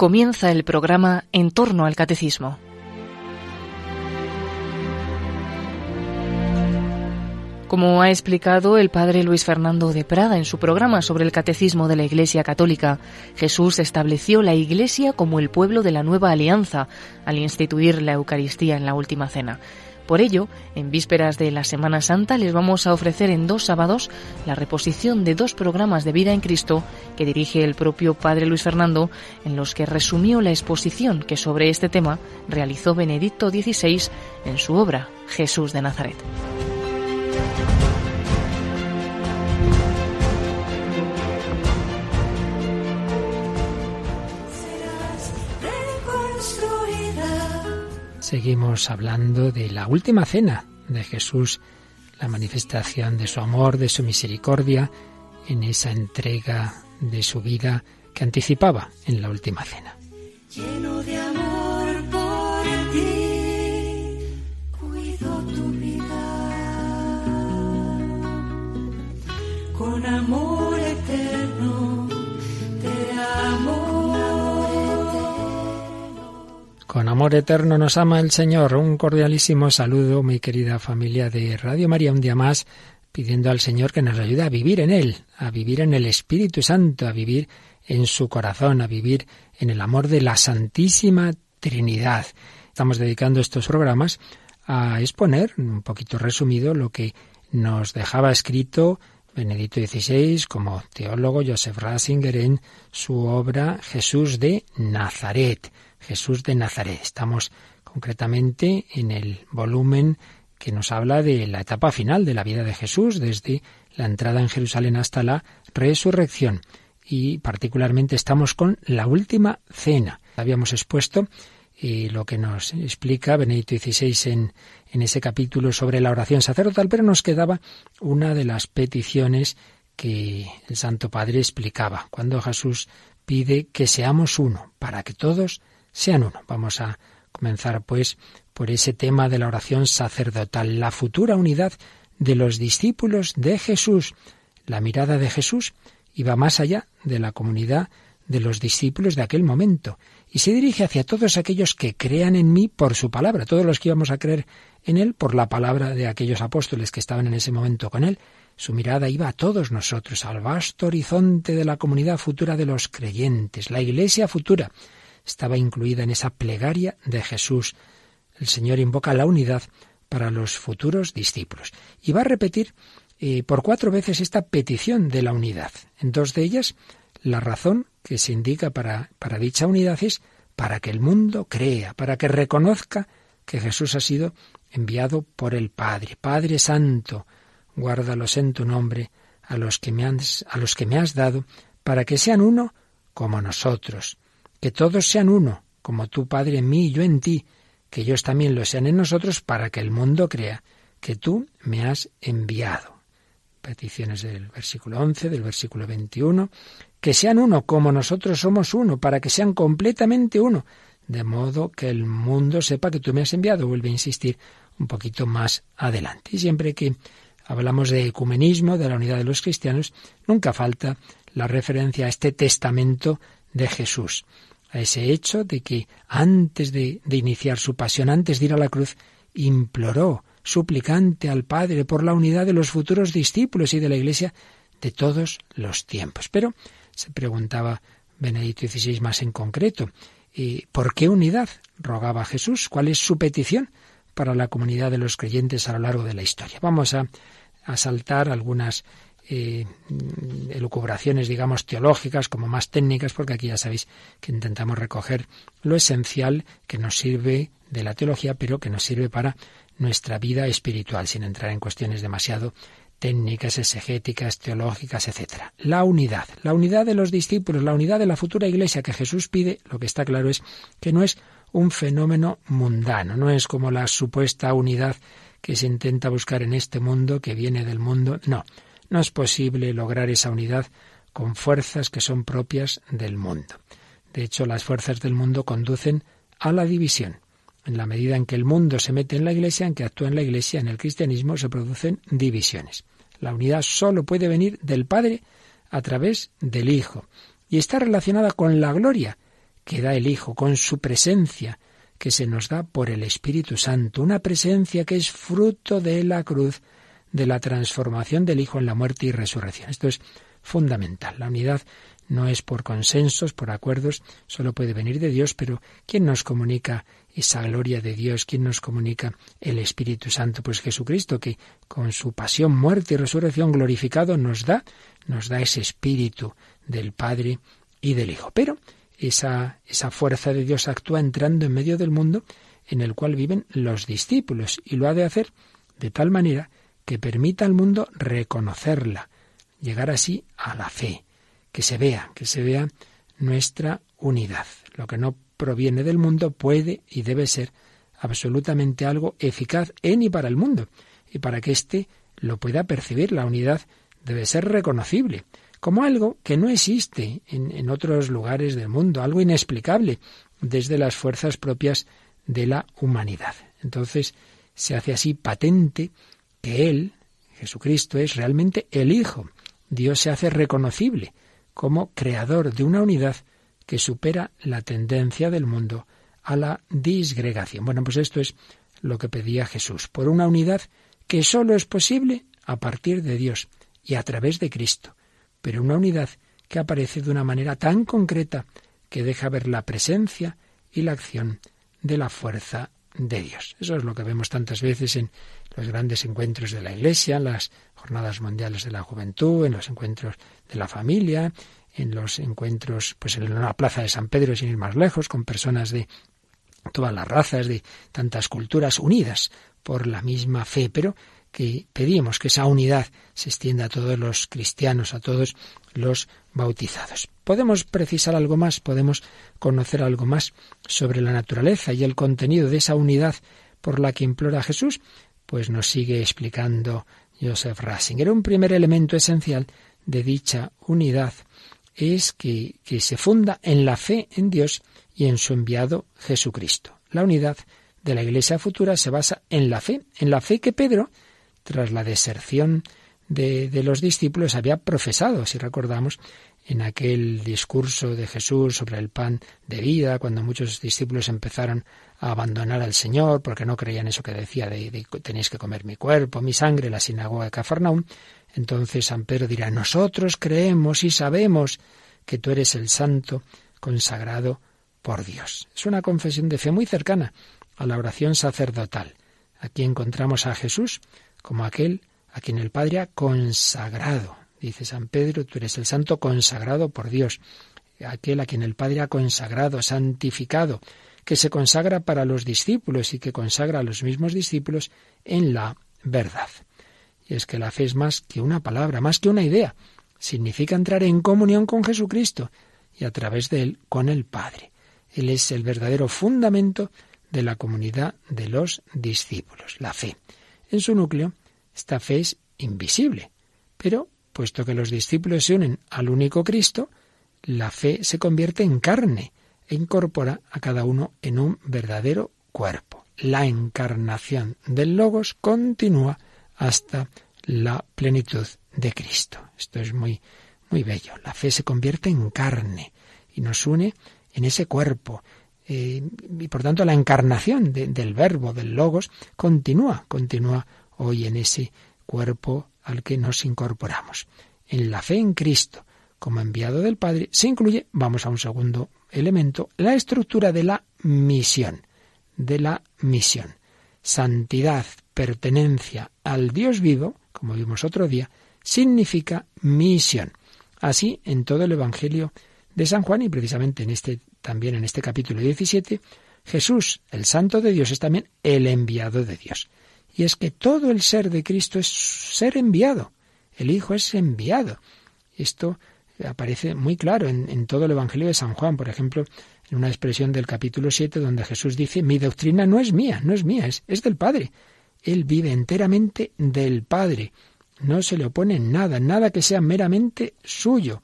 comienza el programa En torno al Catecismo. Como ha explicado el padre Luis Fernando de Prada en su programa sobre el Catecismo de la Iglesia Católica, Jesús estableció la Iglesia como el pueblo de la nueva alianza al instituir la Eucaristía en la Última Cena. Por ello, en vísperas de la Semana Santa les vamos a ofrecer en dos sábados la reposición de dos programas de vida en Cristo que dirige el propio Padre Luis Fernando, en los que resumió la exposición que sobre este tema realizó Benedicto XVI en su obra Jesús de Nazaret. Seguimos hablando de la última cena de Jesús, la manifestación de su amor, de su misericordia, en esa entrega de su vida que anticipaba en la última cena. Lleno de amor por ti, cuido tu vida. Con amor Con amor eterno nos ama el Señor. Un cordialísimo saludo, mi querida familia de Radio María, un día más, pidiendo al Señor que nos ayude a vivir en Él, a vivir en el Espíritu Santo, a vivir en su corazón, a vivir en el amor de la Santísima Trinidad. Estamos dedicando estos programas a exponer, un poquito resumido, lo que nos dejaba escrito Benedicto XVI como teólogo Joseph Ratzinger en su obra Jesús de Nazaret. Jesús de Nazaret. Estamos concretamente en el volumen que nos habla de la etapa final de la vida de Jesús, desde la entrada en Jerusalén hasta la resurrección. Y particularmente estamos con la última cena. Habíamos expuesto y lo que nos explica Benedicto XVI en, en ese capítulo sobre la oración sacerdotal, pero nos quedaba una de las peticiones que el Santo Padre explicaba, cuando Jesús pide que seamos uno, para que todos sean uno. Vamos a comenzar pues por ese tema de la oración sacerdotal, la futura unidad de los discípulos de Jesús. La mirada de Jesús iba más allá de la comunidad de los discípulos de aquel momento y se dirige hacia todos aquellos que crean en mí por su palabra, todos los que íbamos a creer en él por la palabra de aquellos apóstoles que estaban en ese momento con él. Su mirada iba a todos nosotros, al vasto horizonte de la comunidad futura de los creyentes, la iglesia futura, estaba incluida en esa plegaria de Jesús. El Señor invoca la unidad para los futuros discípulos. Y va a repetir eh, por cuatro veces esta petición de la unidad. En dos de ellas, la razón que se indica para, para dicha unidad es para que el mundo crea, para que reconozca que Jesús ha sido enviado por el Padre. Padre Santo, guárdalos en tu nombre a los que me has, a los que me has dado, para que sean uno como nosotros que todos sean uno, como tú, Padre, en mí y yo en ti, que ellos también lo sean en nosotros, para que el mundo crea que tú me has enviado. Peticiones del versículo 11, del versículo 21, que sean uno como nosotros somos uno, para que sean completamente uno, de modo que el mundo sepa que tú me has enviado. Vuelve a insistir un poquito más adelante. Y siempre que hablamos de ecumenismo, de la unidad de los cristianos, nunca falta la referencia a este testamento de Jesús a ese hecho de que antes de, de, iniciar su pasión, antes de ir a la cruz, imploró, suplicante al Padre por la unidad de los futuros discípulos y de la Iglesia de todos los tiempos. Pero se preguntaba Benedicto XVI más en concreto, ¿por qué unidad? rogaba Jesús. ¿Cuál es su petición para la comunidad de los creyentes a lo largo de la historia? Vamos a, a saltar algunas eh, elucubraciones, digamos, teológicas como más técnicas, porque aquí ya sabéis que intentamos recoger lo esencial que nos sirve de la teología, pero que nos sirve para nuestra vida espiritual, sin entrar en cuestiones demasiado técnicas, exegéticas, teológicas, etc. La unidad, la unidad de los discípulos, la unidad de la futura iglesia que Jesús pide, lo que está claro es que no es un fenómeno mundano, no es como la supuesta unidad que se intenta buscar en este mundo, que viene del mundo, no, no es posible lograr esa unidad con fuerzas que son propias del mundo. De hecho, las fuerzas del mundo conducen a la división. En la medida en que el mundo se mete en la Iglesia, en que actúa en la Iglesia, en el cristianismo, se producen divisiones. La unidad solo puede venir del Padre a través del Hijo y está relacionada con la gloria que da el Hijo, con su presencia que se nos da por el Espíritu Santo, una presencia que es fruto de la cruz, de la transformación del Hijo en la muerte y resurrección. Esto es fundamental. La unidad no es por consensos, por acuerdos, solo puede venir de Dios, pero ¿quién nos comunica esa gloria de Dios? ¿Quién nos comunica el Espíritu Santo? Pues Jesucristo, que con su pasión, muerte y resurrección glorificado nos da, nos da ese Espíritu del Padre y del Hijo. Pero esa, esa fuerza de Dios actúa entrando en medio del mundo en el cual viven los discípulos y lo ha de hacer de tal manera que permita al mundo reconocerla, llegar así a la fe que se vea, que se vea nuestra unidad. Lo que no proviene del mundo puede y debe ser absolutamente algo eficaz en y para el mundo. Y para que éste lo pueda percibir, la unidad debe ser reconocible como algo que no existe en, en otros lugares del mundo, algo inexplicable desde las fuerzas propias de la humanidad. Entonces se hace así patente que Él, Jesucristo, es realmente el Hijo. Dios se hace reconocible como creador de una unidad que supera la tendencia del mundo a la disgregación. Bueno, pues esto es lo que pedía Jesús, por una unidad que sólo es posible a partir de Dios y a través de Cristo, pero una unidad que aparece de una manera tan concreta que deja ver la presencia y la acción de la fuerza de Dios. Eso es lo que vemos tantas veces en los grandes encuentros de la Iglesia, en las jornadas mundiales de la juventud, en los encuentros de la familia, en los encuentros, pues en la plaza de San Pedro, sin ir más lejos, con personas de todas las razas, de tantas culturas unidas por la misma fe, pero que pedimos que esa unidad se extienda a todos los cristianos, a todos los bautizados. ¿Podemos precisar algo más? ¿Podemos conocer algo más sobre la naturaleza y el contenido de esa unidad por la que implora Jesús? Pues nos sigue explicando Joseph Ratzinger. Un primer elemento esencial de dicha unidad es que, que se funda en la fe en Dios y en su enviado Jesucristo. La unidad de la Iglesia futura se basa en la fe, en la fe que Pedro, tras la deserción de, de, los discípulos, había profesado, si recordamos, en aquel discurso de Jesús sobre el pan de vida, cuando muchos discípulos empezaron a abandonar al Señor porque no creían eso que decía de, tenéis que comer mi cuerpo, mi sangre, la sinagoga de Cafarnaum, entonces San Pedro dirá, nosotros creemos y sabemos que tú eres el santo consagrado por Dios. Es una confesión de fe muy cercana a la oración sacerdotal. Aquí encontramos a Jesús como aquel a quien el Padre ha consagrado. Dice San Pedro, tú eres el santo consagrado por Dios, aquel a quien el Padre ha consagrado, santificado, que se consagra para los discípulos y que consagra a los mismos discípulos en la verdad. Y es que la fe es más que una palabra, más que una idea. Significa entrar en comunión con Jesucristo y a través de él con el Padre. Él es el verdadero fundamento de la comunidad de los discípulos, la fe. En su núcleo, esta fe es invisible, pero puesto que los discípulos se unen al único Cristo, la fe se convierte en carne e incorpora a cada uno en un verdadero cuerpo. La encarnación del Logos continúa hasta la plenitud de Cristo. Esto es muy, muy bello. La fe se convierte en carne y nos une en ese cuerpo. Y por tanto la encarnación del verbo, del logos, continúa, continúa hoy en ese cuerpo al que nos incorporamos. En la fe en Cristo, como enviado del Padre, se incluye, vamos a un segundo elemento, la estructura de la misión, de la misión. Santidad, pertenencia al Dios vivo, como vimos otro día, significa misión. Así, en todo el Evangelio de San Juan y precisamente en este también en este capítulo 17, Jesús, el Santo de Dios, es también el enviado de Dios. Y es que todo el ser de Cristo es ser enviado. El Hijo es enviado. Esto aparece muy claro en, todo el Evangelio de San Juan, por ejemplo, en una expresión del capítulo 7 donde Jesús dice, mi doctrina no es mía, no es mía, es del Padre. Él vive enteramente del Padre. No se le opone nada, nada que sea meramente suyo.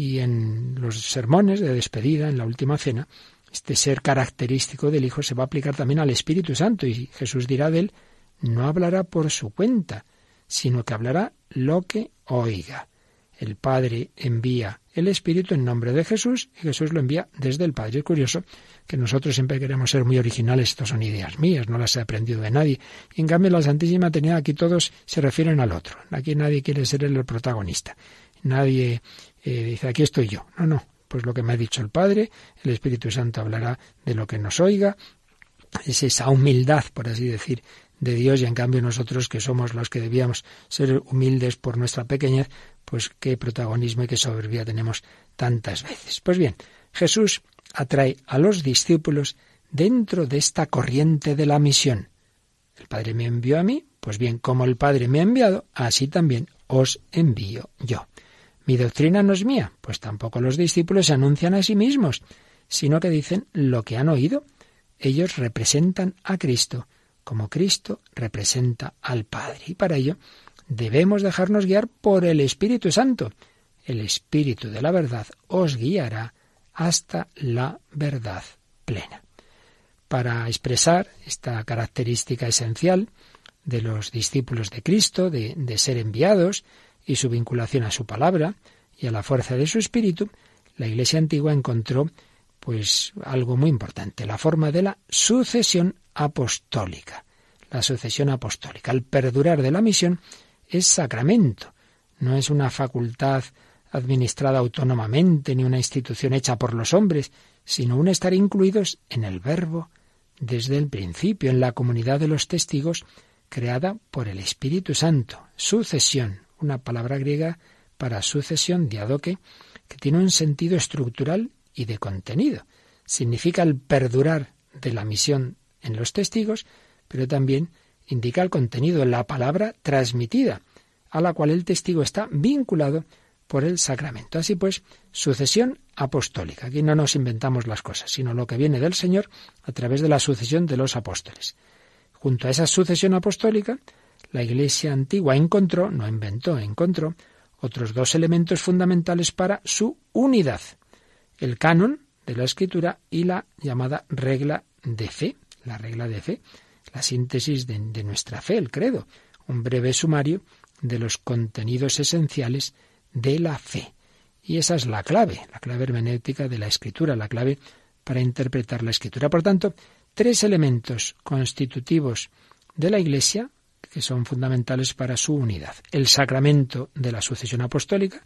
Y en los sermones de despedida, en la última cena, este ser característico del Hijo se va a aplicar también al Espíritu Santo. Y Jesús dirá de él, no hablará por su cuenta, sino que hablará lo que oiga. el Padre envía el Espíritu en nombre de Jesús y Jesús lo envía desde el Padre. Es curioso que nosotros siempre queremos ser muy originales, estas son ideas mías, no las he aprendido de nadie. Y en cambio la Santísima Trinidad aquí todos se refieren al otro. Aquí nadie quiere ser el protagonista. Nadie eh, dice aquí estoy yo. No, no. Pues lo que me ha dicho el Padre, el Espíritu Santo hablará de lo que nos oiga. Es esa humildad, por así decir, de Dios y en cambio nosotros que somos los que debíamos ser humildes por nuestra pequeñez, pues qué protagonismo y qué soberbia tenemos tantas veces. Pues bien, Jesús atrae a los discípulos dentro de esta corriente de la misión. El Padre me envió a mí, pues bien, como el Padre me ha enviado, así también os envío yo. Mi doctrina no es mía, pues tampoco los discípulos se anuncian a sí mismos, sino que dicen lo que han oído. Ellos representan a Cristo como Cristo representa al Padre. Y para ello debemos dejarnos guiar por el Espíritu Santo. El Espíritu de la verdad os guiará hasta la verdad plena. Para expresar esta característica esencial de los discípulos de Cristo, de, de ser enviados y su vinculación a su palabra y a la fuerza de su espíritu, la Iglesia antigua encontró pues algo muy importante, la forma de la sucesión apostólica. La sucesión apostólica. El perdurar de la misión es sacramento, no es una facultad administrada autónomamente ni una institución hecha por los hombres, sino un estar incluidos en el verbo desde el principio, en la comunidad de los testigos creada por el Espíritu Santo. Sucesión, una palabra griega para sucesión, diadoque, que tiene un sentido estructural y de contenido. Significa el perdurar de la misión en los testigos, pero también indica el contenido, la palabra transmitida, a la cual el testigo está vinculado por el sacramento. Así pues, sucesión apostólica. Aquí no nos inventamos las cosas, sino lo que viene del Señor a través de la sucesión de los apóstoles. Junto a esa sucesión apostólica, la Iglesia antigua encontró, no inventó, encontró otros dos elementos fundamentales para su unidad. El canon de la escritura y la llamada regla de fe la regla de fe, la síntesis de, nuestra fe, el credo, un breve sumario de los contenidos esenciales de la fe. Y esa es la clave, la clave hermenéutica de la escritura, la clave para interpretar la escritura. Por tanto, tres elementos constitutivos de la Iglesia que son fundamentales para su unidad. El sacramento de la sucesión apostólica,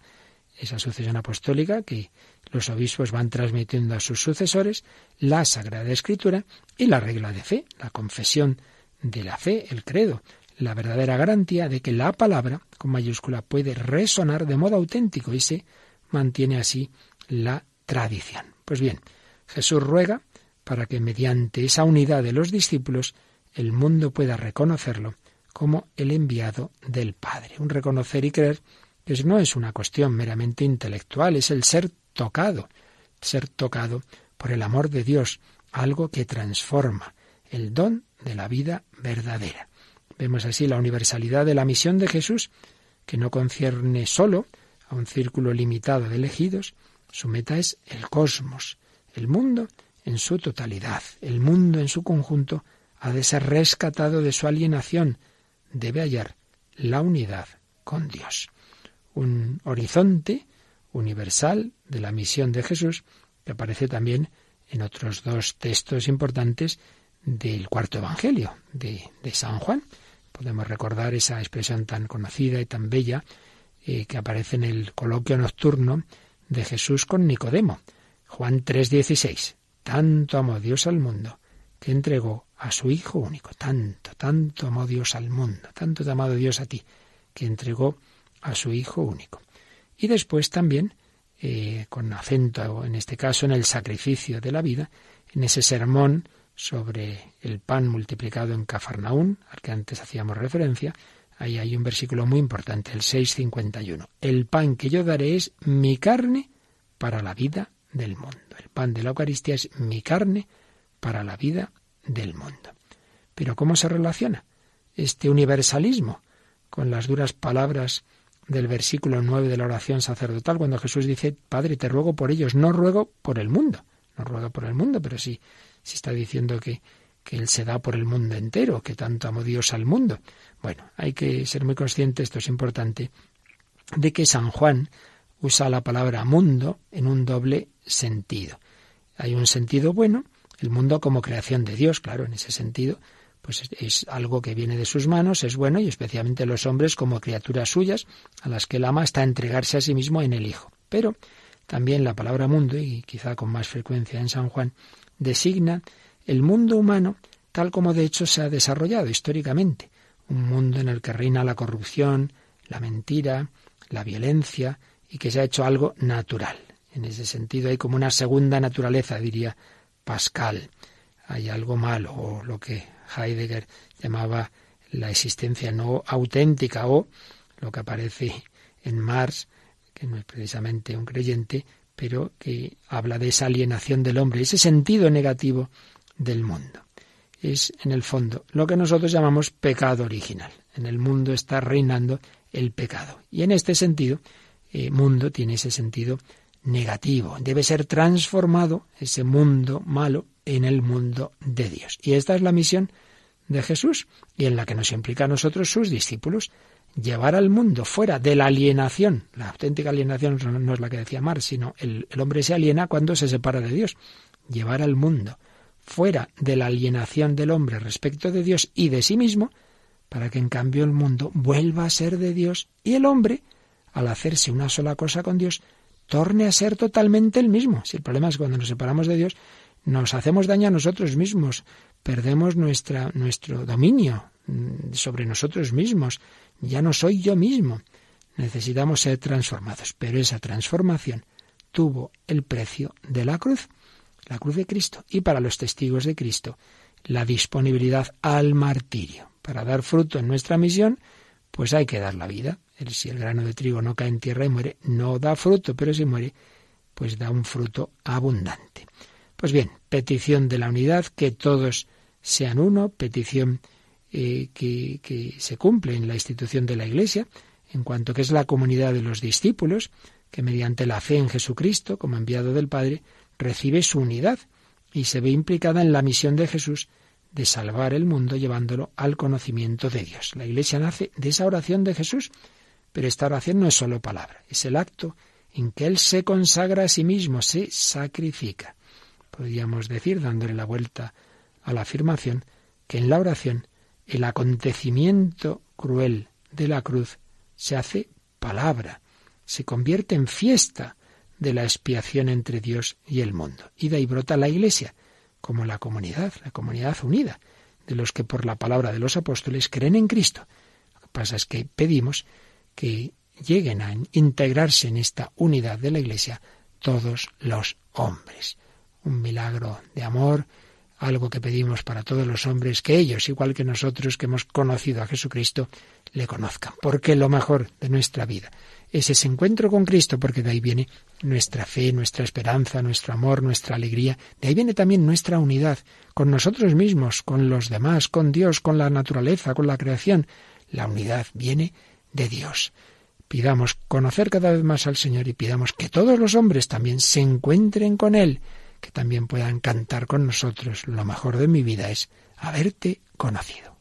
esa sucesión apostólica que los obispos van transmitiendo a sus sucesores, la Sagrada Escritura y la regla de fe, la confesión de la fe, el credo, la verdadera garantía de que la palabra, con mayúscula, puede resonar de modo auténtico y se mantiene así la tradición. Pues bien, Jesús ruega para que mediante esa unidad de los discípulos el mundo pueda reconocerlo como el enviado del Padre. Un reconocer y creer que no es una cuestión meramente intelectual, es el ser tocado, ser tocado por el amor de Dios, algo que transforma, el don de la vida verdadera. Vemos así la universalidad de la misión de Jesús, que no concierne solo a un círculo limitado de elegidos, su meta es el cosmos, el mundo en su totalidad, el mundo en su conjunto ha de ser rescatado de su alienación, debe hallar la unidad con Dios. Un horizonte universal de la misión de Jesús, que aparece también en otros dos textos importantes del cuarto Evangelio de, San Juan. Podemos recordar esa expresión tan conocida y tan bella eh, que aparece en el coloquio nocturno de Jesús con Nicodemo. Juan 3:16. Tanto amó Dios al mundo que entregó a su Hijo único. Tanto, tanto amó Dios al mundo. Tanto te ha amado Dios a ti que entregó a su Hijo único. Y después también, eh, con acento en este caso en el sacrificio de la vida, en ese sermón sobre el pan multiplicado en Cafarnaún, al que antes hacíamos referencia, ahí hay un versículo muy importante, el 6.51. El pan que yo daré es mi carne para la vida del mundo. El pan de la Eucaristía es mi carne para la vida del mundo. Pero ¿cómo se relaciona este universalismo con las duras palabras del versículo 9 de la oración sacerdotal, cuando Jesús dice, Padre, te ruego por ellos, no ruego por el mundo, no ruego por el mundo, pero sí, sí está diciendo que, que Él se da por el mundo entero, que tanto amó Dios al mundo. Bueno, hay que ser muy consciente, esto es importante, de que San Juan usa la palabra mundo en un doble sentido. Hay un sentido bueno, el mundo como creación de Dios, claro, en ese sentido, pues es algo que viene de sus manos, es bueno, y especialmente los hombres como criaturas suyas, a las que él ama hasta entregarse a sí mismo en el Hijo. Pero también la palabra mundo, y quizá con más frecuencia en San Juan, designa el mundo humano tal como de hecho se ha desarrollado históricamente, un mundo en el que reina la corrupción, la mentira, la violencia, y que se ha hecho algo natural. En ese sentido hay como una segunda naturaleza, diría Pascal. Hay algo malo, o lo que Heidegger llamaba la existencia no auténtica, o lo que aparece en Marx, que no es precisamente un creyente, pero que habla de esa alienación del hombre, ese sentido negativo del mundo. Es, en el fondo, lo que nosotros llamamos pecado original. En el mundo está reinando el pecado. Y en este sentido, eh, mundo tiene ese sentido negativo. Debe ser transformado ese mundo malo en el mundo de Dios. Y esta es la misión de Jesús y en la que nos implica a nosotros sus discípulos llevar al mundo fuera de la alienación. La auténtica alienación no es la que decía Marx, sino el, el hombre se aliena cuando se separa de Dios. Llevar al mundo fuera de la alienación del hombre respecto de Dios y de sí mismo, para que en cambio el mundo vuelva a ser de Dios y el hombre, al hacerse una sola cosa con Dios, torne a ser totalmente el mismo. Si el problema es cuando nos separamos de Dios, nos hacemos daño a nosotros mismos, perdemos nuestra, nuestro dominio mm, sobre nosotros mismos, ya no soy yo mismo. Necesitamos ser transformados, pero esa transformación tuvo el precio de la cruz, la cruz de Cristo, y para los testigos de Cristo, la disponibilidad al martirio. Para dar fruto en nuestra misión, pues hay que dar la vida. Si el grano de trigo no cae en tierra y muere, no da fruto, pero si muere, pues da un fruto abundante. Pues bien, petición de la unidad, que todos sean uno, petición eh, que, que se cumple en la institución de la Iglesia, en cuanto que es la comunidad de los discípulos, que mediante la fe en Jesucristo, como enviado del Padre, recibe su unidad y se ve implicada en la misión de Jesús de salvar el mundo llevándolo al conocimiento de Dios. La Iglesia nace de esa oración de Jesús, pero esta oración no es solo palabra, es el acto en que Él se consagra a sí mismo, se sacrifica. Podríamos decir, dándole la vuelta a la afirmación, que en la oración el acontecimiento cruel de la cruz se hace palabra, se convierte en fiesta de la expiación entre Dios y el mundo. Y de ahí brota la Iglesia, como la comunidad, la comunidad unida, de los que por la palabra de los apóstoles creen en Cristo. Lo que pasa es que pedimos que lleguen a integrarse en esta unidad de la Iglesia todos los hombres. Un milagro de amor, algo que pedimos para todos los hombres, que ellos, igual que nosotros que hemos conocido a Jesucristo, le conozcan, porque lo mejor de nuestra vida es ese encuentro con Cristo, porque de ahí viene nuestra fe, nuestra esperanza, nuestro amor, nuestra alegría, de ahí viene también nuestra unidad con nosotros mismos, con los demás, con Dios, con la naturaleza, con la creación. La unidad viene de Dios. Pidamos conocer cada vez más al Señor y pidamos que todos los hombres también se encuentren con Él que también puedan cantar con nosotros. Lo mejor de mi vida es haberte conocido.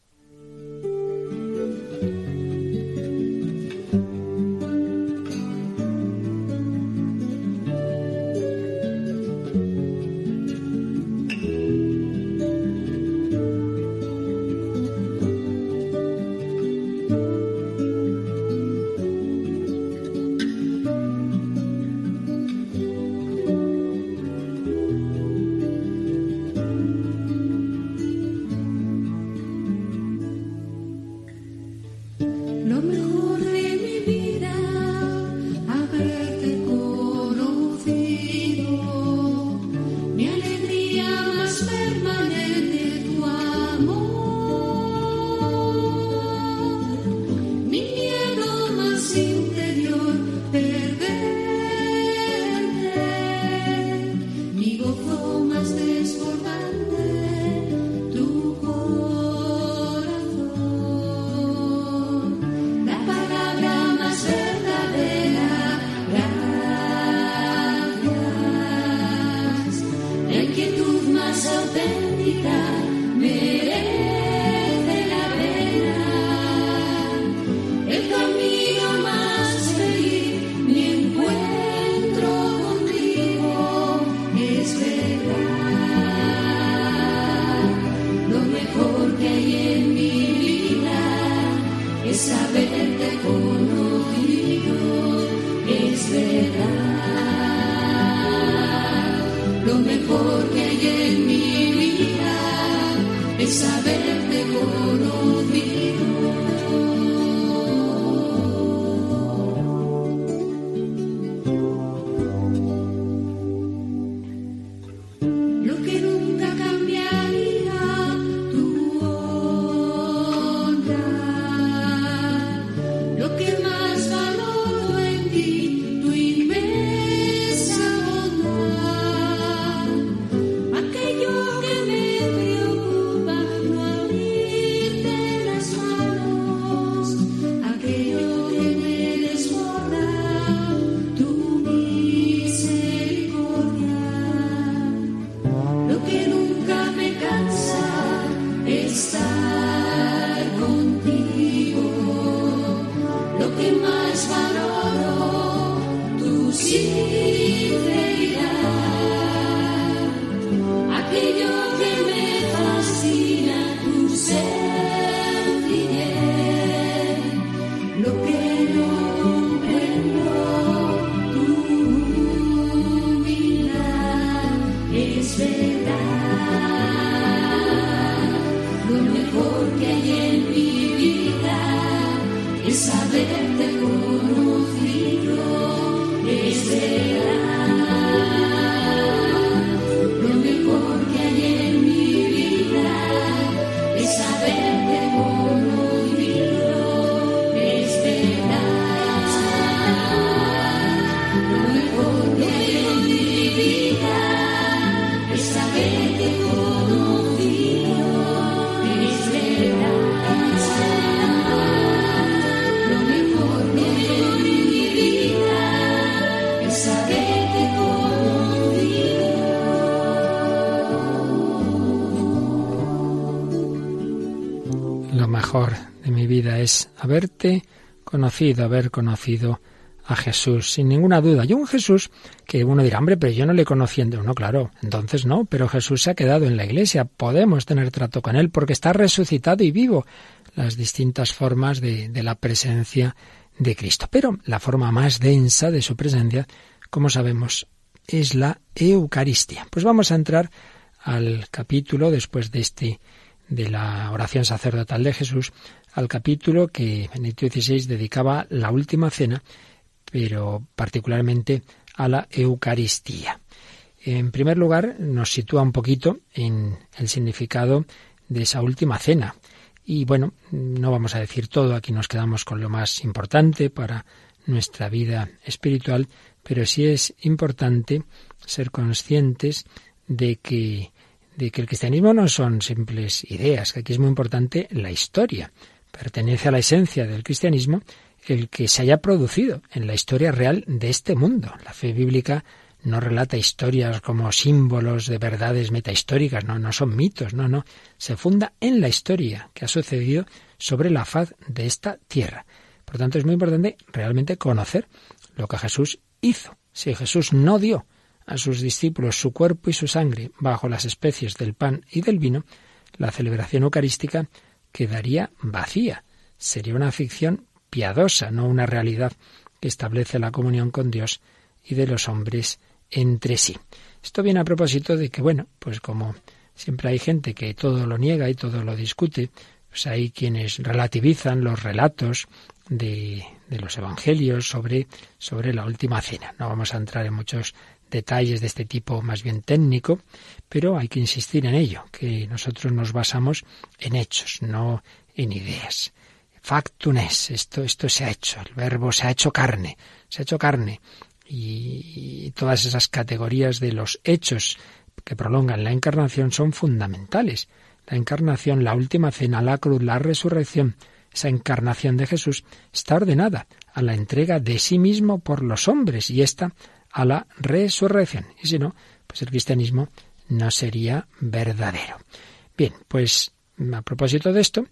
Mejor de mi vida es haberte conocido, haber conocido a Jesús, sin ninguna duda. Y un Jesús que uno dirá, hombre, pero yo no le conocí. No, claro, entonces no, pero Jesús se ha quedado en la iglesia. Podemos tener trato con él porque está resucitado y vivo. Las distintas formas de, de la presencia de Cristo. Pero la forma más densa de su presencia, como sabemos, es la Eucaristía. Pues vamos a entrar al capítulo después de este de la oración sacerdotal de Jesús, al capítulo que Benedicto XVI dedicaba la última cena, pero particularmente a la Eucaristía. En primer lugar, nos sitúa un poquito en el significado de esa última cena. Y bueno, no vamos a decir todo, aquí nos quedamos con lo más importante para nuestra vida espiritual, pero sí es importante ser conscientes de que, de que el cristianismo no son simples ideas, que aquí es muy importante la historia. Pertenece a la esencia del cristianismo el que se haya producido en la historia real de este mundo. La fe bíblica no relata historias como símbolos de verdades metahistóricas, no, no son mitos, no, no. Se funda en la historia que ha sucedido sobre la faz de esta tierra. Por tanto, es muy importante realmente conocer lo que Jesús hizo. Si Jesús no dio a sus discípulos su cuerpo y su sangre bajo las especies del pan y del vino, la celebración eucarística quedaría vacía. Sería una ficción piadosa, no una realidad que establece la comunión con Dios y de los hombres entre sí. Esto viene a propósito de que, bueno, pues como siempre hay gente que todo lo niega y todo lo discute, pues hay quienes relativizan los relatos de, de los evangelios sobre, sobre la última cena. No vamos a entrar en muchos detalles de este tipo más bien técnico, pero hay que insistir en ello, que nosotros nos basamos en hechos, no en ideas. Factum es, esto, esto se ha hecho, el verbo se ha hecho carne, se ha hecho carne. Y, y todas esas categorías de los hechos que prolongan la encarnación son fundamentales. La encarnación, la última cena, la cruz, la resurrección, esa encarnación de Jesús está ordenada a la entrega de sí mismo por los hombres y esta a la resurrección. Y si no, pues el cristianismo no sería verdadero. Bien, pues a propósito de esto,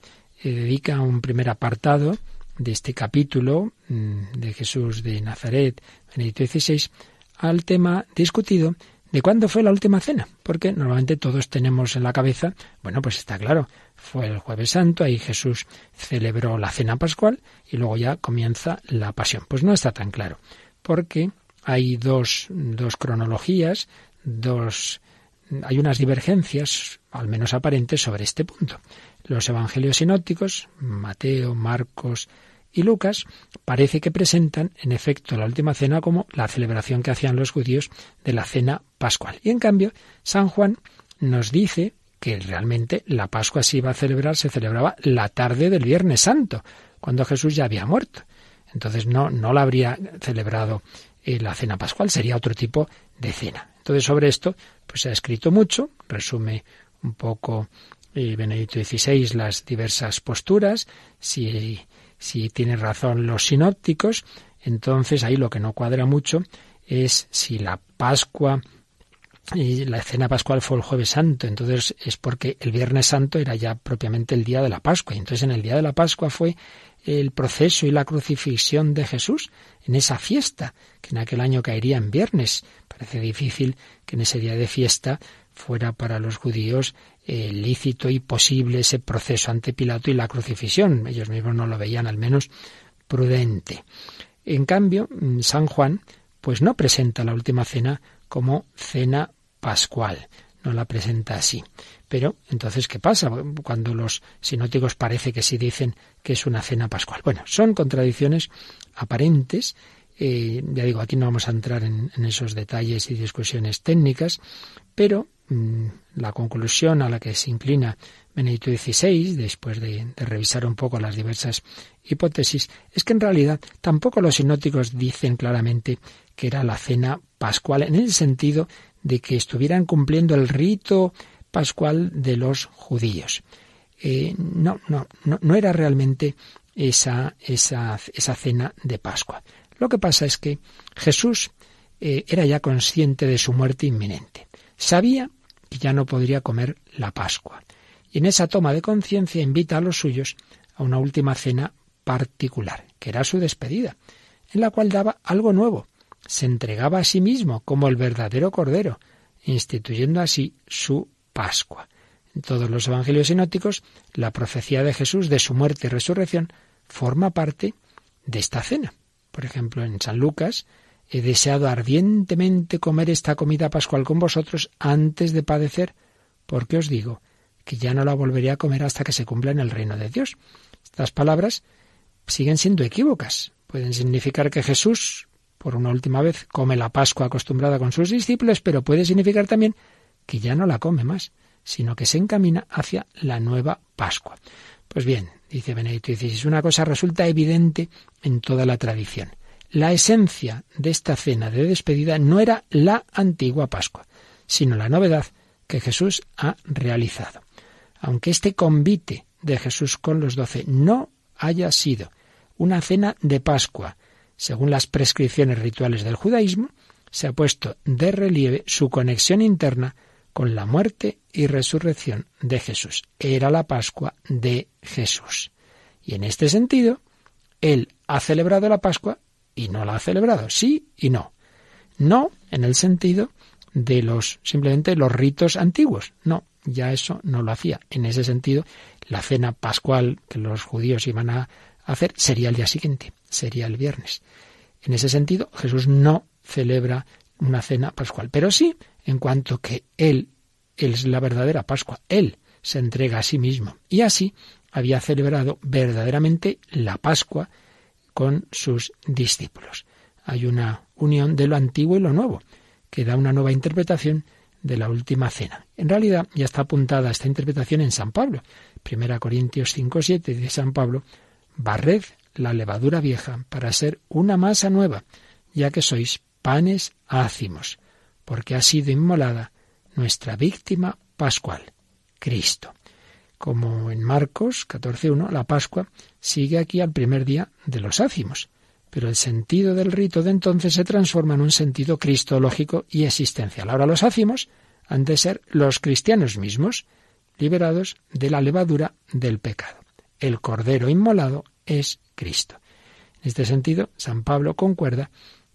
eh, dedica un primer apartado de este capítulo mm, de Jesús de Nazaret, Benedicto XVI, al tema discutido de cuándo fue la última cena, porque normalmente todos tenemos en la cabeza, bueno, pues está claro, fue el jueves santo, ahí Jesús celebró la cena pascual y luego ya comienza la pasión. Pues no está tan claro, porque hay dos, dos cronologías, dos, hay unas divergencias, al menos aparentes, sobre este punto. Los evangelios sinópticos, Mateo, Marcos y Lucas, parece que presentan, en efecto, la última cena como la celebración que hacían los judíos de la cena pascual. Y en cambio, San Juan nos dice que realmente la Pascua se iba a celebrar, se celebraba la tarde del Viernes Santo, cuando Jesús ya había muerto. Entonces no, no la habría celebrado eh, la cena pascual, sería otro tipo de cena. Entonces sobre esto pues se ha escrito mucho, resume un poco eh, Benedicto XVI las diversas posturas, si, si tiene razón los sinópticos, entonces ahí lo que no cuadra mucho es si la Pascua y la cena pascual fue el jueves santo, entonces es porque el viernes santo era ya propiamente el día de la Pascua, y entonces en el día de la Pascua fue el proceso y la crucifixión de Jesús en esa fiesta, que en aquel año caería en viernes. Parece difícil que en ese día de fiesta fuera para los judíos eh, lícito y posible ese proceso ante Pilato y la crucifixión. Ellos mismos no lo veían al menos prudente. En cambio, mm, San Juan pues no presenta la última cena como cena pascual, no la presenta así. Pero entonces, ¿qué pasa cuando los sinóticos parece que sí dicen que es una cena pascual? Bueno, son contradicciones aparentes. Eh, ya digo, aquí no vamos a entrar en, esos detalles y discusiones técnicas, pero mm, la conclusión a la que se inclina Benedicto XVI, después de, de, revisar un poco las diversas hipótesis, es que en realidad tampoco los sinóticos dicen claramente que era la cena pascual, en el sentido de que estuvieran cumpliendo el rito pascual de los judíos. Eh, no, no, no, no era realmente esa, esa, esa cena de Pascua. Lo que pasa es que Jesús eh, era ya consciente de su muerte inminente. Sabía que ya no podría comer la Pascua. Y en esa toma de conciencia invita a los suyos a una última cena particular, que era su despedida, en la cual daba algo nuevo. Se entregaba a sí mismo como el verdadero Cordero, instituyendo así su Pascua. En todos los evangelios sinóticos, la profecía de Jesús de su muerte y resurrección forma parte de esta cena. Por ejemplo, en San Lucas, he deseado ardientemente comer esta comida pascual con vosotros antes de padecer, porque os digo que ya no la volveré a comer hasta que se cumpla en el reino de Dios. Estas palabras siguen siendo equívocas. Pueden significar que Jesús, por una última vez, come la Pascua acostumbrada con sus discípulos, pero puede significar también que ya no la come más, sino que se encamina hacia la nueva Pascua. Pues bien, dice Benedicto XVI, una cosa resulta evidente en toda la tradición. La esencia de esta cena de despedida no era la antigua Pascua, sino la novedad que Jesús ha realizado. Aunque este convite de Jesús con los doce no haya sido una cena de Pascua, según las prescripciones rituales del judaísmo, se ha puesto de relieve su conexión interna con la muerte y resurrección de Jesús. Era la Pascua de Jesús. Y en este sentido, Él ha celebrado la Pascua y no la ha celebrado, sí y no. No en el sentido de los simplemente los ritos antiguos. No, ya eso no lo hacía. En ese sentido, la cena pascual que los judíos iban a hacer sería el día siguiente, sería el viernes. En ese sentido, Jesús no celebra una cena pascual, pero sí en cuanto que Él, es la verdadera Pascua, Él se entrega a sí mismo. Y así había celebrado verdaderamente la Pascua con sus discípulos. Hay una unión de lo antiguo y lo nuevo, que da una nueva interpretación de la última cena. En realidad ya está apuntada esta interpretación en San Pablo. Primera Corintios 5.7 de San Pablo, barred la levadura vieja para ser una masa nueva, ya que sois panes ácimos porque ha sido inmolada nuestra víctima pascual, Cristo. Como en Marcos 14.1, la Pascua sigue aquí al primer día de los ácimos, pero el sentido del rito de entonces se transforma en un sentido cristológico y existencial. Ahora los ácimos han de ser los cristianos mismos, liberados de la levadura del pecado. El Cordero inmolado es Cristo. En este sentido, San Pablo concuerda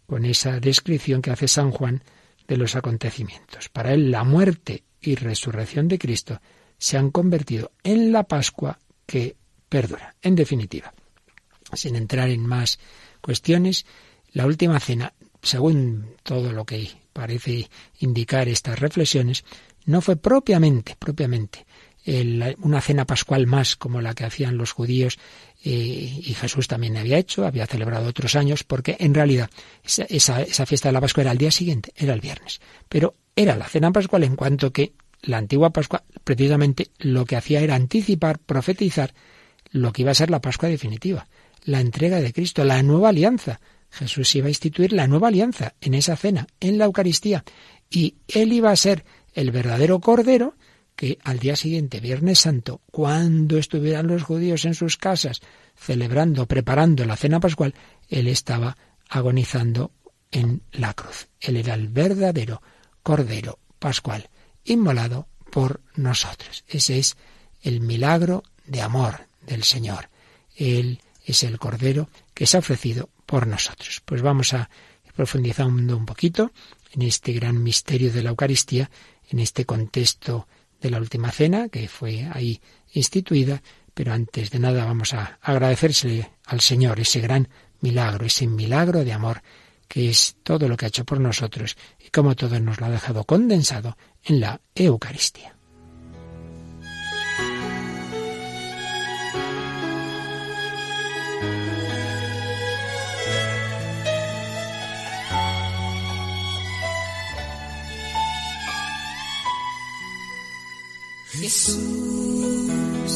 con esa descripción que hace San Juan de los acontecimientos. Para él la muerte y resurrección de Cristo se han convertido en la Pascua que perdura. En definitiva, sin entrar en más cuestiones, la última cena, según todo lo que parece indicar estas reflexiones, no fue propiamente, propiamente, una cena pascual más como la que hacían los judíos y Jesús también había hecho, había celebrado otros años, porque en realidad esa, esa fiesta de la Pascua era el día siguiente, era el viernes. Pero era la cena pascual en cuanto que la antigua Pascua precisamente lo que hacía era anticipar, profetizar lo que iba a ser la Pascua definitiva, la entrega de Cristo, la nueva alianza. Jesús iba a instituir la nueva alianza en esa cena, en la Eucaristía, y él iba a ser el verdadero Cordero que al día siguiente, Viernes Santo, cuando estuvieran los judíos en sus casas celebrando, preparando la cena pascual, él estaba agonizando en la cruz. Él era el verdadero Cordero pascual, inmolado por nosotros. Ese es el milagro de amor del Señor. Él es el Cordero que se ha ofrecido por nosotros. Pues vamos a profundizar un poquito en este gran misterio de la Eucaristía, en este contexto de la última cena que fue ahí instituida, pero antes de nada vamos a agradecérsele al Señor ese gran milagro, ese milagro de amor que es todo lo que ha hecho por nosotros y como todo nos lo ha dejado condensado en la Eucaristía. Jesús,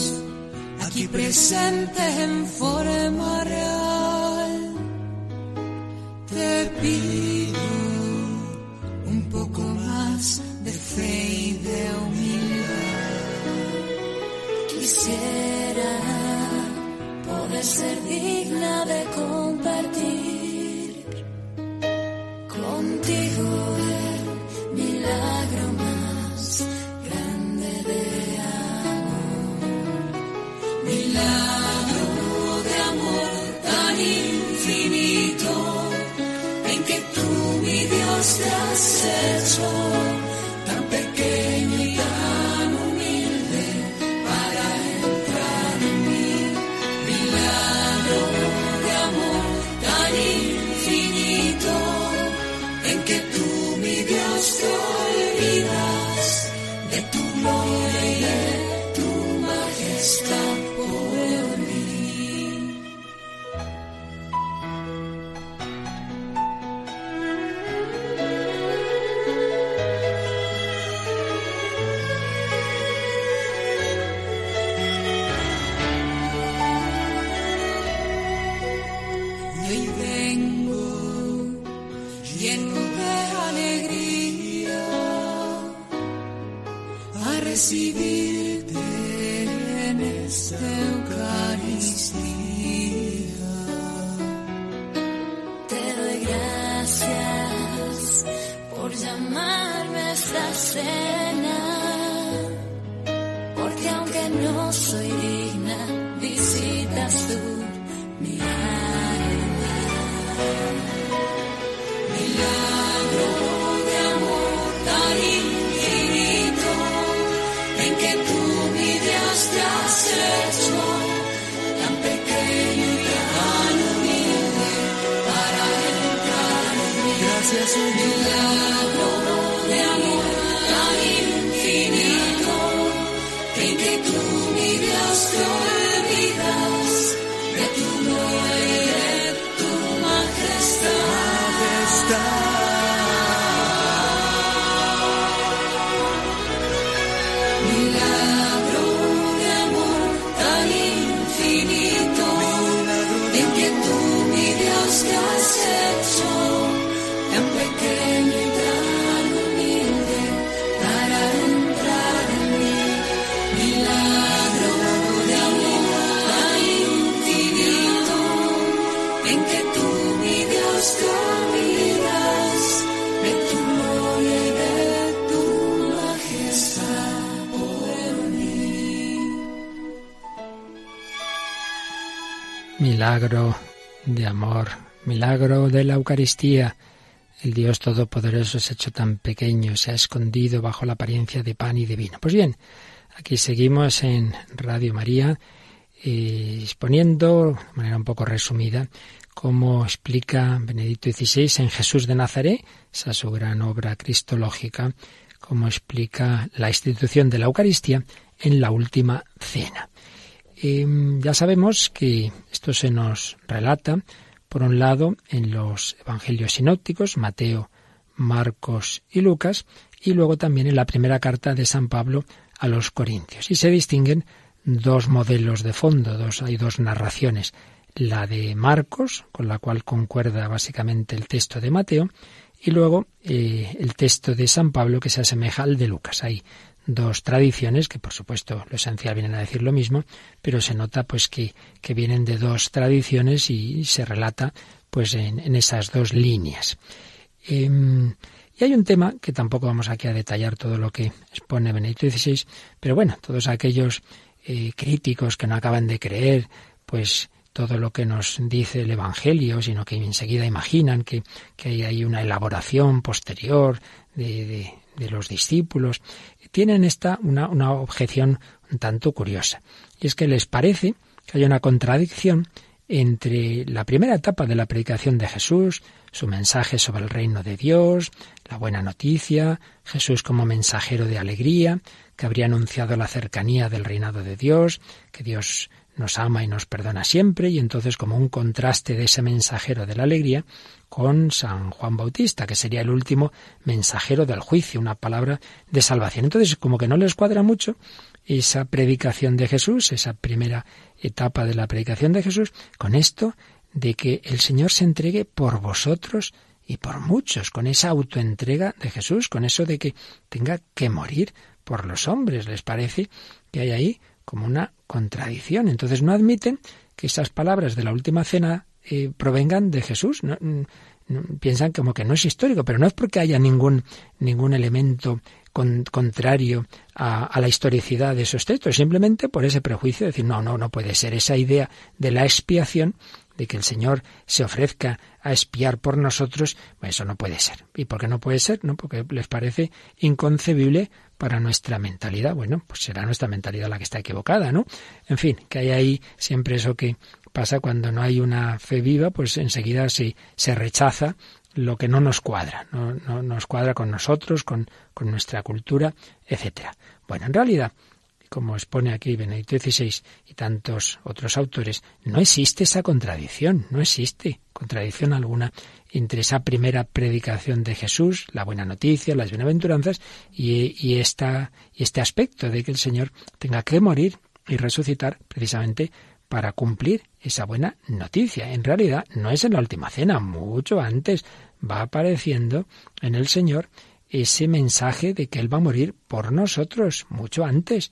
aquí presente en forma real, te pido un poco más de fe y de humildad. Quisiera poder ser digna de compartir contigo te has hecho tan pequeño y tan humilde para entrar en mí. Milagro de amor tan infinito en que tú, mi Dios, te olvidas de tu Milagro de amor, milagro de la Eucaristía. El Dios Todopoderoso se ha hecho tan pequeño, se ha escondido bajo la apariencia de pan y de vino. Pues bien, aquí seguimos en Radio María, eh, exponiendo de manera un poco resumida cómo explica Benedicto XVI en Jesús de Nazaret, esa su gran obra cristológica, cómo explica la institución de la Eucaristía en la última cena. Eh, ya sabemos que esto se nos relata, por un lado, en los evangelios sinópticos, Mateo, Marcos y Lucas, y luego también en la primera carta de San Pablo a los Corintios. Y se distinguen dos modelos de fondo, dos, hay dos narraciones. La de Marcos, con la cual concuerda básicamente el texto de Mateo, y luego eh, el texto de San Pablo que se asemeja al de Lucas. Dos tradiciones que por supuesto lo esencial vienen a decir lo mismo, pero se nota pues que, que vienen de dos tradiciones y se relata pues en, en esas dos líneas. Em, Y hay un tema que tampoco vamos aquí a detallar todo lo que expone Benedicto XVI, pero bueno, todos aquellos eh, críticos que no acaban de creer, pues todo lo que nos dice el Evangelio, sino que enseguida imaginan que, que hay una elaboración posterior de, de, los discípulos, tienen esta una, una objeción un tanto curiosa. Y es que les parece que hay una contradicción entre la primera etapa de la predicación de Jesús, su mensaje sobre el reino de Dios, la buena noticia, Jesús como mensajero de alegría, que habría anunciado la cercanía del reinado de Dios, que Dios nos ama y nos perdona siempre, y entonces como un contraste de ese mensajero de la alegría con San Juan Bautista, que sería el último mensajero del juicio, una palabra de salvación. Entonces, como que no les cuadra mucho esa predicación de Jesús, esa primera etapa de la predicación de Jesús, con esto de que el Señor se entregue por vosotros y por muchos, con esa autoentrega de Jesús, con eso de que tenga que morir por los hombres. Les parece que hay ahí como una contradicción. Entonces no admiten que esas palabras de la última cena eh, provengan de Jesús. Piensan como que no es histórico, pero no es porque haya ningún, ningún elemento contrario a, la historicidad de esos textos, simplemente por ese prejuicio de decir, no, no, no puede ser esa idea de la expiación de que el Señor se ofrezca a espiar por nosotros, eso no puede ser. ¿Y por qué no puede ser? No, porque les parece inconcebible para nuestra mentalidad. Bueno, pues será nuestra mentalidad la que está equivocada, ¿no? En fin, que hay ahí siempre eso que pasa cuando no hay una fe viva, pues enseguida se, se rechaza lo que no nos cuadra, no, no nos cuadra con nosotros, con, con nuestra cultura, etcétera. Bueno, en realidad, como expone aquí Benedicto XVI y tantos otros autores, no existe esa contradicción, no existe contradicción alguna entre esa primera predicación de Jesús, la buena noticia, las bienaventuranzas, y, y, esta, y este aspecto de que el Señor tenga que morir y resucitar precisamente para cumplir esa buena noticia. En realidad no es en la última cena, mucho antes va apareciendo en el Señor ese mensaje de que Él va a morir por nosotros, mucho antes.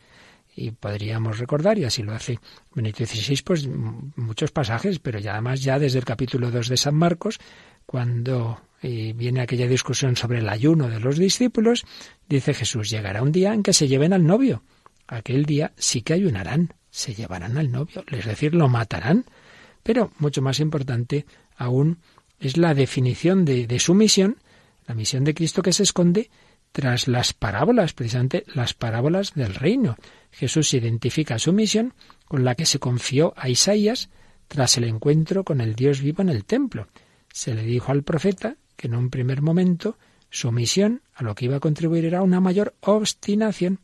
Y podríamos recordar, y así lo hace Benito XVI, pues muchos pasajes, pero ya además ya desde el capítulo 2 de San Marcos, cuando eh, viene aquella discusión sobre el ayuno de los discípulos, dice Jesús, llegará un día en que se lleven al novio. Aquel día sí que ayunarán, se llevarán al novio, es decir, lo matarán. Pero mucho más importante aún es la definición de, de su misión, la misión de Cristo que se esconde tras las parábolas, precisamente las parábolas del reino. Jesús identifica su misión con la que se confió a Isaías tras el encuentro con el Dios vivo en el templo. Se le dijo al profeta que en un primer momento su misión a lo que iba a contribuir era una mayor obstinación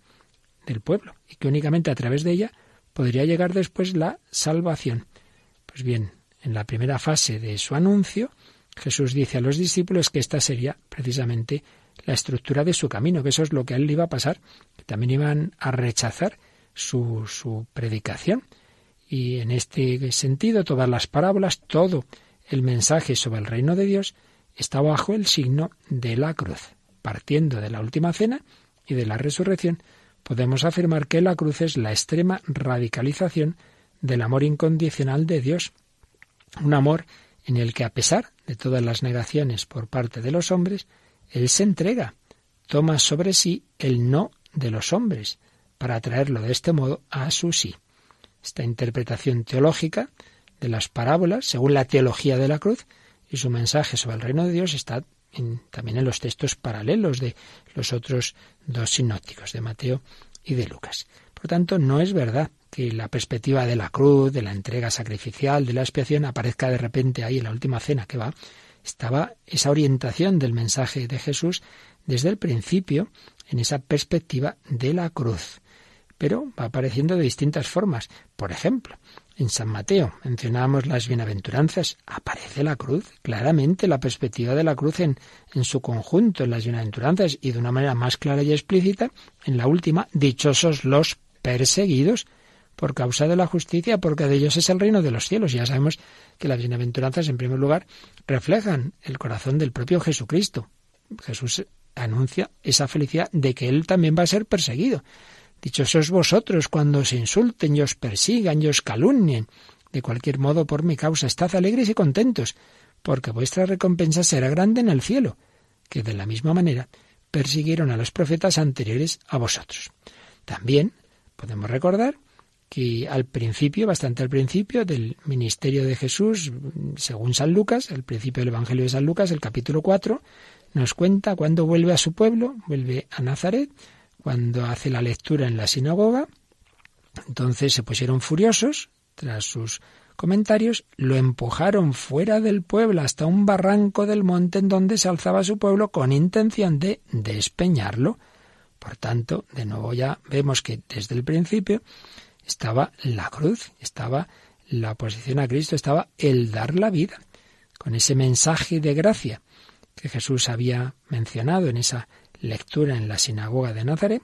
del pueblo y que únicamente a través de ella podría llegar después la salvación. Pues bien, en la primera fase de su anuncio, Jesús dice a los discípulos que esta sería precisamente la estructura de su camino, que eso es lo que a él le iba a pasar, que también iban a rechazar su, su predicación. Y en este sentido, todas las parábolas, todo el mensaje sobre el reino de Dios está bajo el signo de la cruz. Partiendo de la última cena y de la resurrección, podemos afirmar que la cruz es la extrema radicalización del amor incondicional de Dios. Un amor en el que, a pesar de todas las negaciones por parte de los hombres, él se entrega, toma sobre sí el no de los hombres, para traerlo de este modo a su sí. Esta interpretación teológica de las parábolas, según la teología de la cruz, y su mensaje sobre el reino de Dios está también en los textos paralelos de los otros dos sinópticos, de Mateo y de Lucas. Por tanto, no es verdad que la perspectiva de la cruz, de la entrega sacrificial, de la expiación, aparezca de repente ahí en la última cena que va estaba esa orientación del mensaje de Jesús desde el principio en esa perspectiva de la cruz. Pero va apareciendo de distintas formas. Por ejemplo, en San Mateo mencionamos las bienaventuranzas, aparece la cruz, claramente la perspectiva de la cruz en, en su conjunto en las bienaventuranzas y de una manera más clara y explícita en la última, dichosos los perseguidos por causa de la justicia, porque de ellos es el reino de los cielos. Ya sabemos que las bienaventuranzas, en primer lugar, reflejan el corazón del propio Jesucristo. Jesús anuncia esa felicidad de que Él también va a ser perseguido. Dichosos vosotros cuando os insulten y os persigan y os calumnien. De cualquier modo, por mi causa, estad alegres y contentos, porque vuestra recompensa será grande en el cielo. que de la misma manera persiguieron a los profetas anteriores a vosotros. También podemos recordar que al principio, bastante al principio del ministerio de Jesús, según San Lucas, el principio del Evangelio de San Lucas, el capítulo 4, nos cuenta cuando vuelve a su pueblo, vuelve a Nazaret, cuando hace la lectura en la sinagoga, entonces se pusieron furiosos tras sus comentarios, lo empujaron fuera del pueblo hasta un barranco del monte en donde se alzaba su pueblo con intención de despeñarlo. Por tanto, de nuevo ya vemos que desde el principio estaba la cruz, estaba la oposición a Cristo, estaba el dar la vida, con ese mensaje de gracia que Jesús había mencionado en esa lectura en la sinagoga de Nazaret,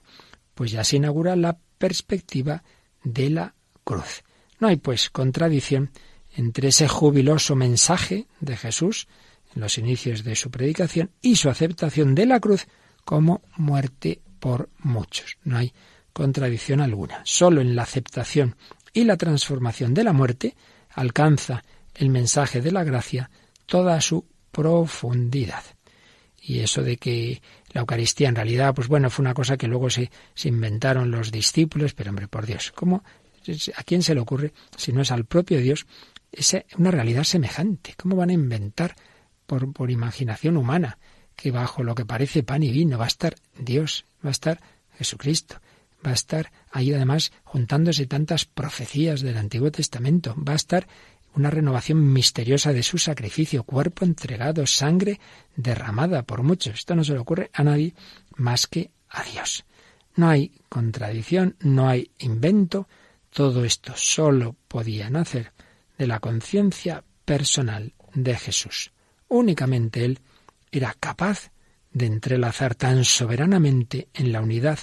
pues ya se inaugura la perspectiva de la cruz. No hay, pues, contradicción entre ese jubiloso mensaje de Jesús en los inicios de su predicación y su aceptación de la cruz como muerte por muchos. No hay contradicción alguna. Solo en la aceptación y la transformación de la muerte alcanza el mensaje de la gracia toda su profundidad. Y eso de que la Eucaristía en realidad, pues bueno, fue una cosa que luego se, se inventaron los discípulos, pero hombre, por Dios, ¿cómo, ¿a quién se le ocurre, si no es al propio Dios, esa, una realidad semejante? ¿Cómo van a inventar por, por imaginación humana que bajo lo que parece pan y vino va a estar Dios, va a estar Jesucristo? va a estar ahí además juntándose tantas profecías del Antiguo Testamento, va a estar una renovación misteriosa de su sacrificio, cuerpo entregado, sangre derramada por muchos. Esto no se le ocurre a nadie más que a Dios. No hay contradicción, no hay invento, todo esto solo podía nacer de la conciencia personal de Jesús. Únicamente Él era capaz de entrelazar tan soberanamente en la unidad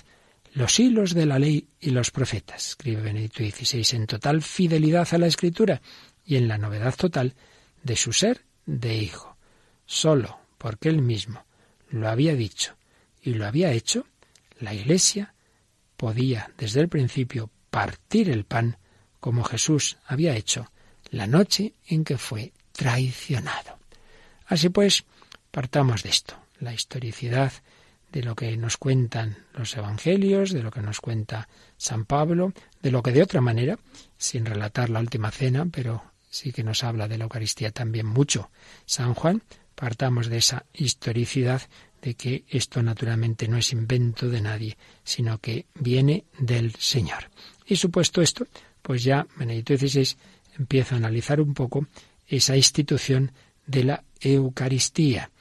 los hilos de la ley y los profetas, escribe Benedicto XVI, en total fidelidad a la Escritura y en la novedad total de su ser de hijo. Solo porque él mismo lo había dicho y lo había hecho, la Iglesia podía desde el principio partir el pan como Jesús había hecho la noche en que fue traicionado. Así pues, partamos de esto, la historicidad de lo que nos cuentan los evangelios, de lo que nos cuenta San Pablo, de lo que de otra manera, sin relatar la última cena, pero sí que nos habla de la Eucaristía también mucho San Juan, partamos de esa historicidad de que esto naturalmente no es invento de nadie, sino que viene del Señor. Y supuesto esto, pues ya Benedicto XVI empieza a analizar un poco esa institución de la Eucaristía.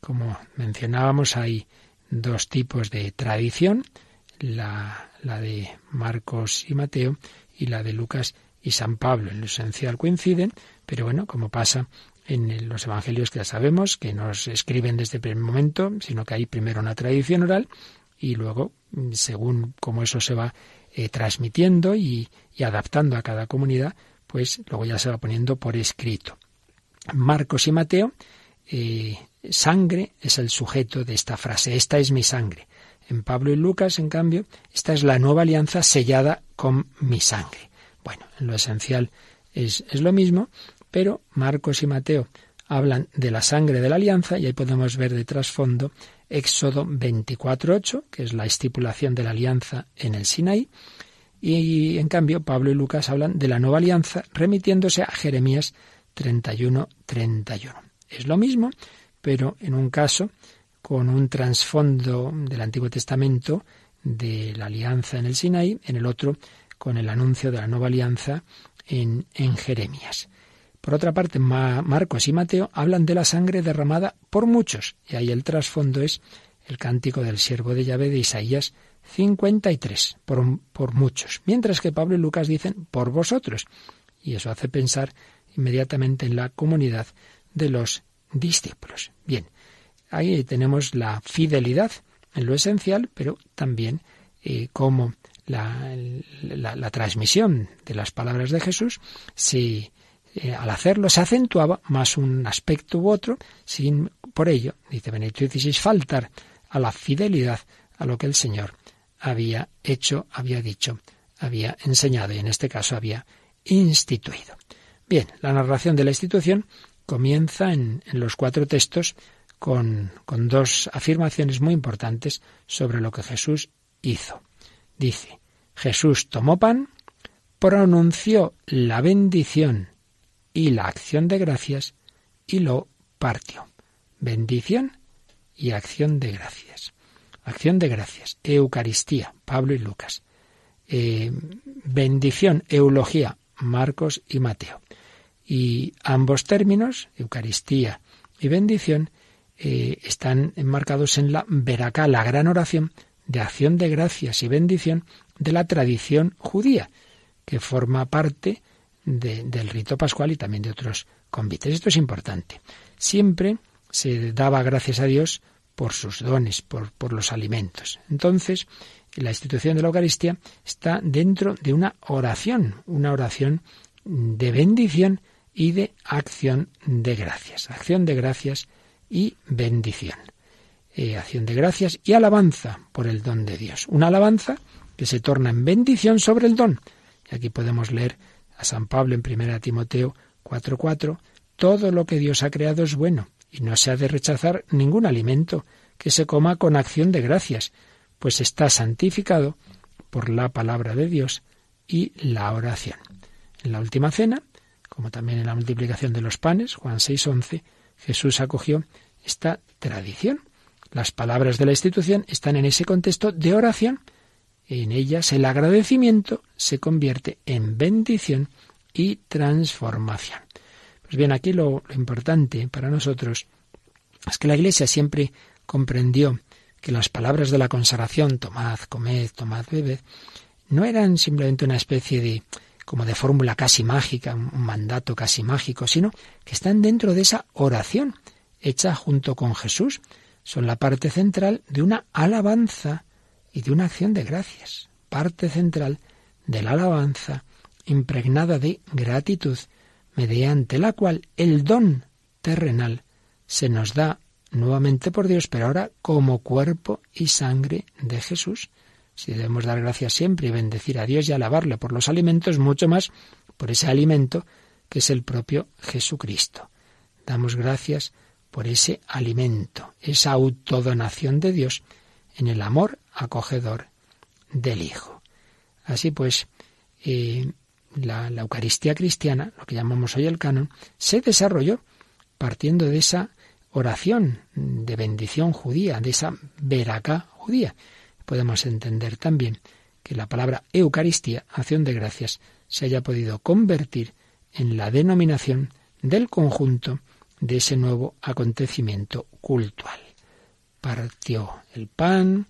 Como mencionábamos, hay dos tipos de tradición, la, la de Marcos y Mateo y la de Lucas y San Pablo. En lo esencial coinciden, pero bueno, como pasa en los evangelios que ya sabemos, que no se escriben desde el primer momento, sino que hay primero una tradición oral y luego, según cómo eso se va eh, transmitiendo y, adaptando a cada comunidad, pues luego ya se va poniendo por escrito. Marcos y Mateo eh, sangre es el sujeto de esta frase, esta es mi sangre. En Pablo y Lucas, en cambio, esta es la nueva alianza sellada con mi sangre. Bueno, en lo esencial es, es lo mismo, pero Marcos y Mateo hablan de la sangre de la alianza y ahí podemos ver de trasfondo Éxodo 24.8, que es la estipulación de la alianza en el Sinaí, y en cambio Pablo y Lucas hablan de la nueva alianza remitiéndose a Jeremías 31.31. Es lo mismo, pero en un caso con un trasfondo del Antiguo Testamento de la alianza en el Sinaí, en el otro con el anuncio de la nueva alianza en, en Jeremías. Por otra parte, Marcos y Mateo hablan de la sangre derramada por muchos, y ahí el trasfondo es el cántico del siervo de llave de Isaías 53, por, por muchos, mientras que Pablo y Lucas dicen por vosotros, y eso hace pensar inmediatamente en la comunidad de los discípulos. Bien, ahí tenemos la fidelidad en lo esencial, pero también eh, cómo la, transmisión de las palabras de Jesús se, eh, al hacerlo se acentuaba más un aspecto u otro, sin por ello, dice Benedicto XVI, faltar a la fidelidad a lo que el Señor había hecho, había dicho, había enseñado y en este caso había instituido. Bien, la narración de la institución comienza en, los cuatro textos con, con dos afirmaciones muy importantes sobre lo que Jesús hizo. Dice, Jesús tomó pan, pronunció la bendición y la acción de gracias y lo partió. Bendición y acción de gracias. Acción de gracias. Eucaristía, Pablo y Lucas. Eh, bendición, eulogía, Marcos y Mateo. Y ambos términos, Eucaristía y bendición, eh, están enmarcados en la veracá, la gran oración de acción de gracias y bendición de la tradición judía, que forma parte del rito pascual y también de otros convites. Esto es importante. Siempre se daba gracias a Dios por sus dones, por, por los alimentos. Entonces, la institución de la Eucaristía está dentro de una oración, una oración de bendición y de acción de gracias. Acción de gracias y bendición. Eh, acción de gracias y alabanza por el don de Dios. Una alabanza que se torna en bendición sobre el don. Y aquí podemos leer a San Pablo en 1 Timoteo 4:4, todo lo que Dios ha creado es bueno, y no se ha de rechazar ningún alimento que se coma con acción de gracias, pues está santificado por la palabra de Dios y la oración. En la última cena, como también en la multiplicación de los panes, Juan 6:11, Jesús acogió esta tradición las palabras de la institución están en ese contexto de oración. En ellas el agradecimiento se convierte en bendición y transformación. Pues bien, aquí lo, importante para nosotros es que la Iglesia siempre comprendió que las palabras de la consagración, tomad, comed, tomad, bebed, no eran simplemente una especie de como de fórmula casi mágica, un mandato casi mágico, sino que están dentro de esa oración hecha junto con Jesús, son la parte central de una alabanza y de una acción de gracias. Parte central de la alabanza impregnada de gratitud, mediante la cual el don terrenal se nos da nuevamente por Dios, pero ahora como cuerpo y sangre de Jesús. Si debemos dar gracias siempre y bendecir a Dios y alabarle por los alimentos, mucho más por ese alimento que es el propio Jesucristo. Damos gracias por ese alimento, esa autodonación de Dios en el amor acogedor del Hijo. Así pues, eh, la, Eucaristía cristiana, lo que llamamos hoy el canon, se desarrolló partiendo de esa oración de bendición judía, de esa veracá judía. Podemos entender también que la palabra Eucaristía, acción de gracias, se haya podido convertir en la denominación del conjunto de ese nuevo acontecimiento cultual. Partió el pan,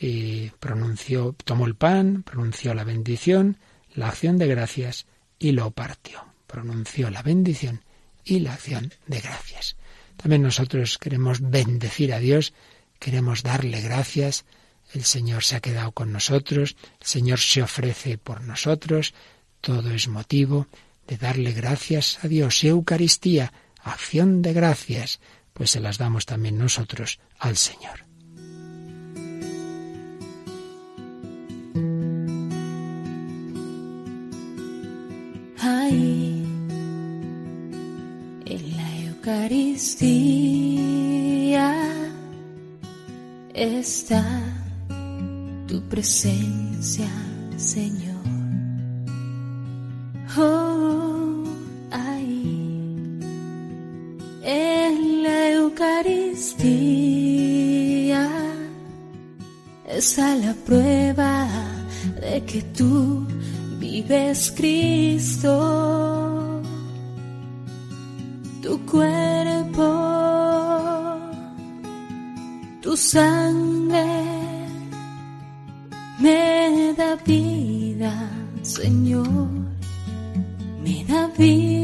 eh, pronunció, tomó el pan, pronunció la bendición, la acción de gracias y lo partió. Pronunció la bendición y la acción de gracias. También nosotros queremos bendecir a Dios, queremos darle gracias. El Señor se ha quedado con nosotros, el Señor se ofrece por nosotros. Todo es motivo de darle gracias a Dios. Eucaristía, acción de gracias, pues se las damos también nosotros al Señor. Ahí, en la Eucaristía, está tu presencia, Señor. Oh, Eucaristía está la prueba de que tú vives Cristo, tu cuerpo, tu sangre me da vida, Señor, me da vida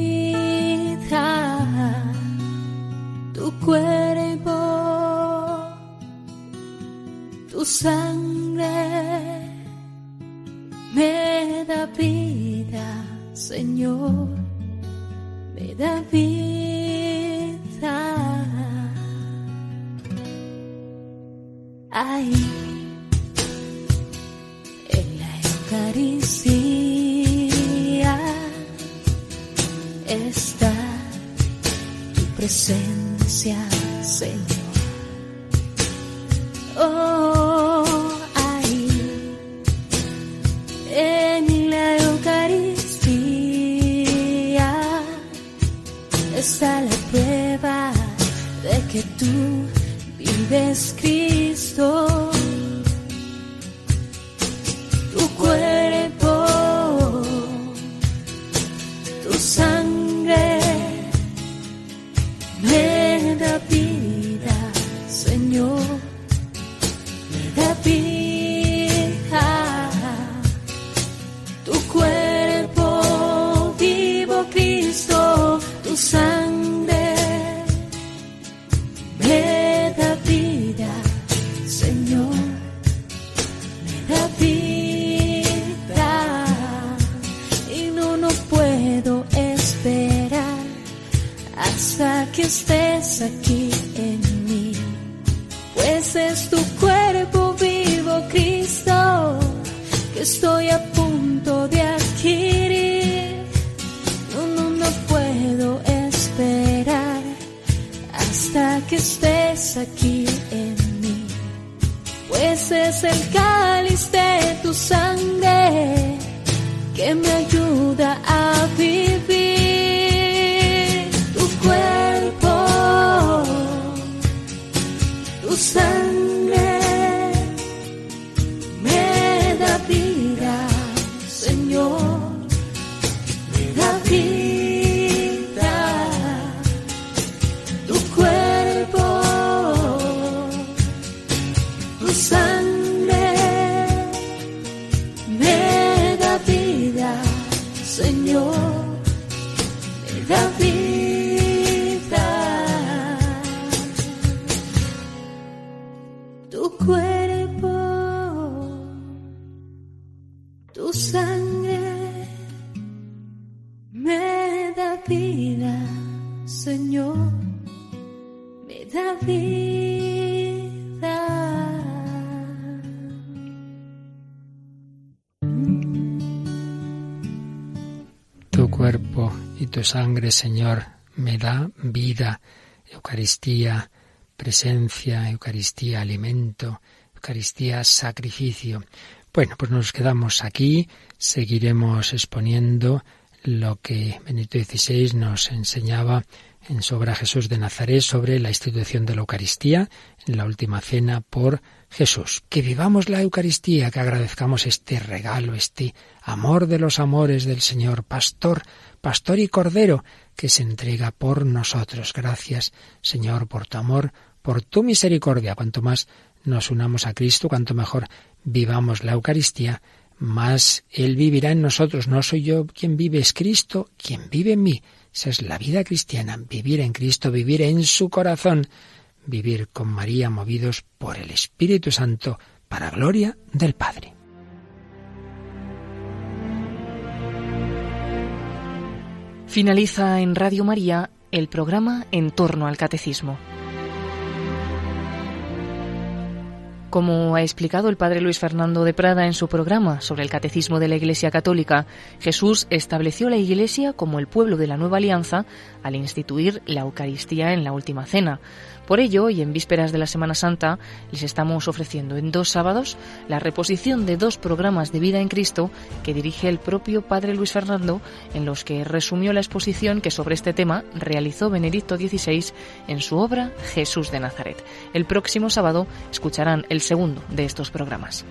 sangre, Señor, me da vida. Eucaristía, presencia, Eucaristía, alimento, Eucaristía, sacrificio. Bueno, pues nos quedamos aquí, seguiremos exponiendo lo que Benito XVI nos enseñaba en Sobra Jesús de Nazaret sobre la institución de la Eucaristía en la última cena por Jesús. Que vivamos la Eucaristía, que agradezcamos este regalo, este amor de los amores del Señor, pastor, pastor y cordero, que se entrega por nosotros. Gracias, Señor, por tu amor, por tu misericordia. Cuanto más nos unamos a Cristo, cuanto mejor vivamos la Eucaristía, más Él vivirá en nosotros. No soy yo quien vive, es Cristo quien vive en mí. Esa es la vida cristiana, vivir en Cristo, vivir en su corazón, vivir con María movidos por el Espíritu Santo para gloria del Padre. Finaliza en Radio María el programa En torno al Catecismo. Como ha explicado el padre Luis Fernando de Prada en su programa sobre el Catecismo de la Iglesia Católica, Jesús estableció la Iglesia como el pueblo de la nueva alianza al instituir la Eucaristía en la última cena. Por ello, y en vísperas de la Semana Santa, les estamos ofreciendo en dos sábados la reposición de dos programas de vida en Cristo que dirige el propio Padre Luis Fernando, en los que resumió la exposición que sobre este tema realizó Benedicto XVI en su obra Jesús de Nazaret. El próximo sábado escucharán el segundo de estos programas.